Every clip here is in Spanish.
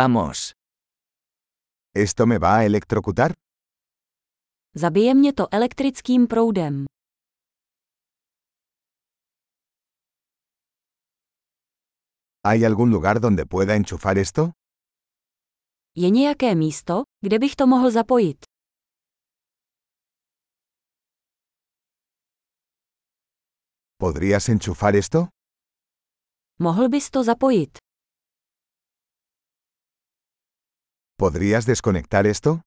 Vamos. ¿Esto me va a electrocutar? Zabije mě to elektrickým proudem. ¿Hay algún lugar donde pueda enchufar esto? Je nějaké místo, kde bych to mohl zapojit? ¿Podrías enchufar esto? Mohl bys to zapojit? ¿Podrías desconectar esto?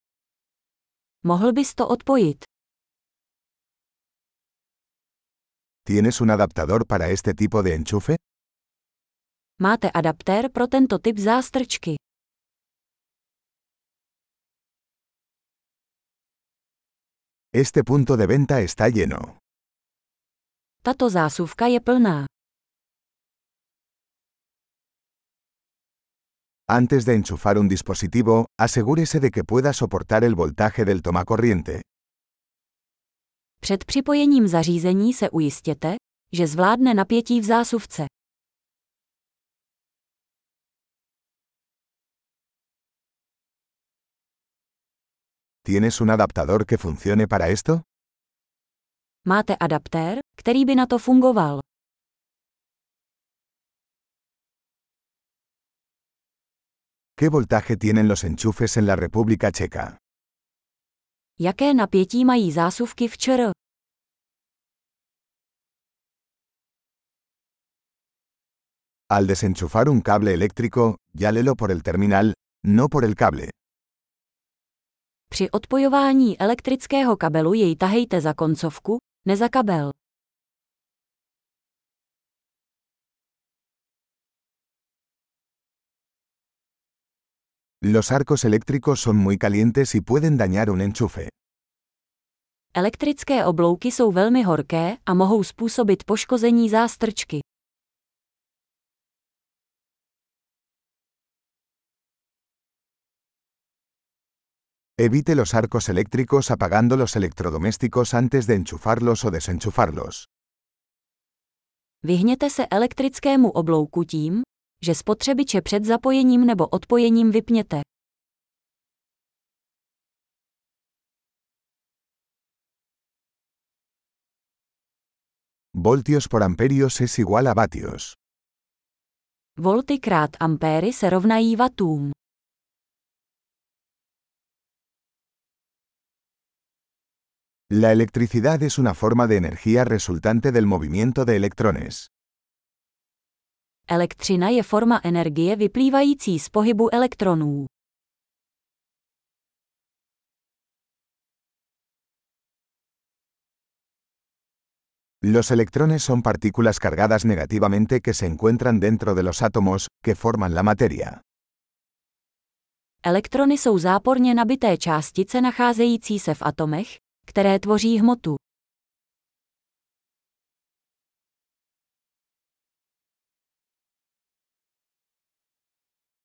Mohl bys to odpojit? ¿Tienes un adaptador para este tipo de enchufe? Máte adaptér pro tento typ zástrčky. Este punto de venta está lleno. Tato zásuvka je plná. Antes de enchufar un dispositivo, asegúrese de que pueda soportar el voltaje del tomacorriente. Před připojením zařízení se ujistěte, že zvládne napětí v zásuvce. ¿Tienes un adaptador que funcione para esto? Máte adaptér, který by na to fungoval. ¿Qué voltaje tienen los enchufes en la República Checa? Jaké napětí mají zásuvky v ČR? Al desenchufar un cable eléctrico, llálelo por el terminal, no por el cable. Při odpojování elektrického kabelu jej tahejte za koncovku, ne za kabel. Los arcos eléctricos son muy calientes y pueden dañar un enchufe. Elektrické oblouky jsou velmi horké a mohou způsobit poškození zástrčky. Evite los arcos eléctricos apagando los electrodomésticos antes de enchufarlos o desenchufarlos. Vyhněte se elektrickému oblouku tím, že spotřebiče před zapojením nebo odpojením vypněte. Voltios por amperios es igual a vatios. Volty krát ampéry se rovnají vatům. La electricidad es una forma de energía resultante del movimiento de electrones. Elektřina je forma energie vyplývající z pohybu elektronů. Los electrones son partículas cargadas negativamente que se encuentran dentro de los átomos, que forman la materia. Elektrony jsou záporně nabité částice nacházející se v atomech, které tvoří hmotu.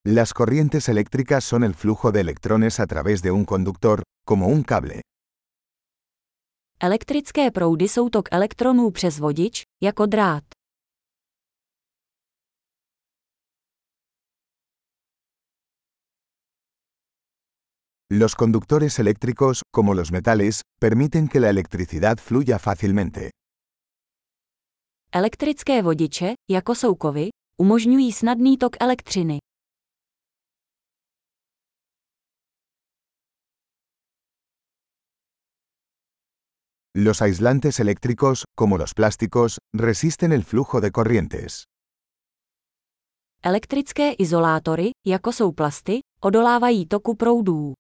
Las corrientes eléctricas son el flujo de electrones a través de un conductor, como un cable. Elektrické proudy jsou tok elektronů přes vodič, jako drát. Los conductores eléctricos, como los metales, permiten que la electricidad fluya fácilmente. Elektrické vodiče, jako jsou kovy, umožňují snadný tok elektřiny. Los aislantes eléctricos, como los plásticos, resisten el flujo de corrientes. Elektrické izolátory, jako jsou plasty, odolávají toku proudů.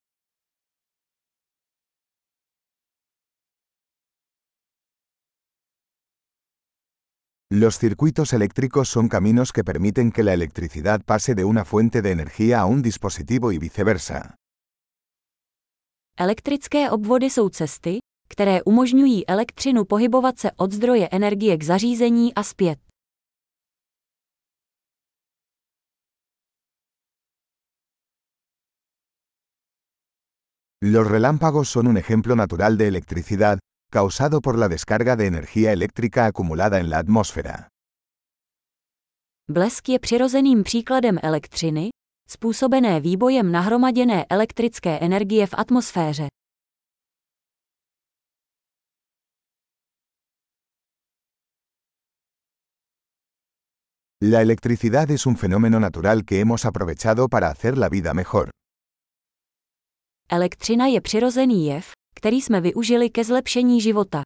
Los circuitos eléctricos son caminos que permiten que la electricidad pase de una fuente de energía a un dispositivo y viceversa. Elektrické obvody jsou cesty, které umožňují elektřinu pohybovat se od zdroje energie k zařízení a zpět. Los relámpagos son un ejemplo natural de electricidad, causado por la descarga de energía eléctrica acumulada en la atmósfera. Blesk je přirozeným příkladem elektřiny, způsobené výbojem nahromaděné elektrické energie v atmosféře. La electricidad es un fenómeno natural que hemos aprovechado para hacer la vida mejor. Elektřina je přirozený jev, který jsme využili ke zlepšení života.